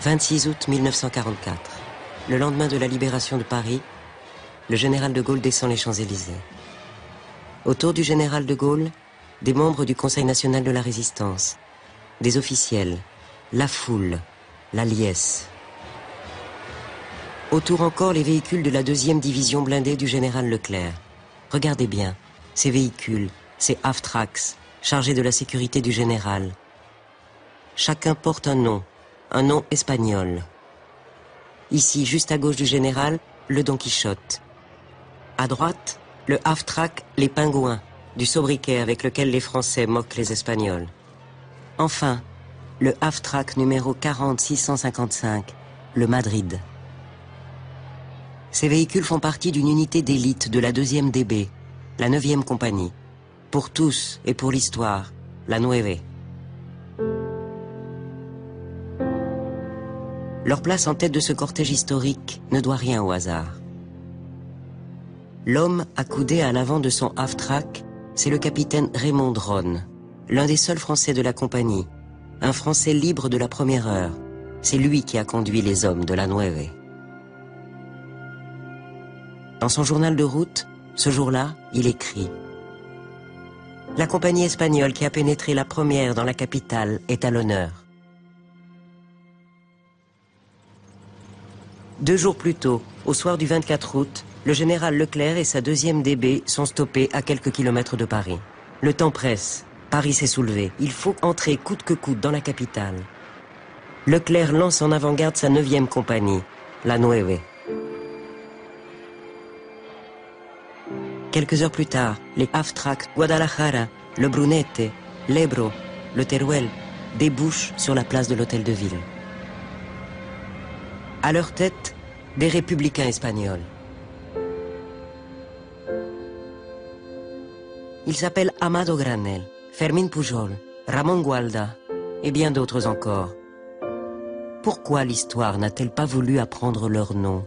26 août 1944. Le lendemain de la libération de Paris, le général de Gaulle descend les Champs-Élysées. Autour du général de Gaulle, des membres du Conseil national de la résistance, des officiels, la foule, la liesse. Autour encore les véhicules de la deuxième division blindée du général Leclerc. Regardez bien, ces véhicules, ces Aftrax, chargés de la sécurité du général. Chacun porte un nom, un nom espagnol. Ici, juste à gauche du général, le Don Quichotte. À droite, le half-track Les Pingouins, du sobriquet avec lequel les Français moquent les Espagnols. Enfin, le half-track numéro 40655, le Madrid. Ces véhicules font partie d'une unité d'élite de la 2e DB, la 9e compagnie. Pour tous et pour l'histoire, la Nueve. Leur place en tête de ce cortège historique ne doit rien au hasard. L'homme accoudé à l'avant de son half-track, c'est le capitaine Raymond Dronne, l'un des seuls Français de la compagnie, un Français libre de la première heure. C'est lui qui a conduit les hommes de la Nueve. Dans son journal de route, ce jour-là, il écrit La compagnie espagnole qui a pénétré la première dans la capitale est à l'honneur. Deux jours plus tôt, au soir du 24 août, le général Leclerc et sa deuxième DB sont stoppés à quelques kilomètres de Paris. Le temps presse. Paris s'est soulevé. Il faut entrer coûte que coûte dans la capitale. Leclerc lance en avant-garde sa neuvième compagnie, la Nueve. Quelques heures plus tard, les Aftrac, Guadalajara, le Brunete, l'Ebro, le Teruel débouchent sur la place de l'hôtel de ville. À leur tête, des républicains espagnols. Ils s'appellent Amado Granel, Fermín Pujol, Ramon Gualda et bien d'autres encore. Pourquoi l'histoire n'a-t-elle pas voulu apprendre leur nom?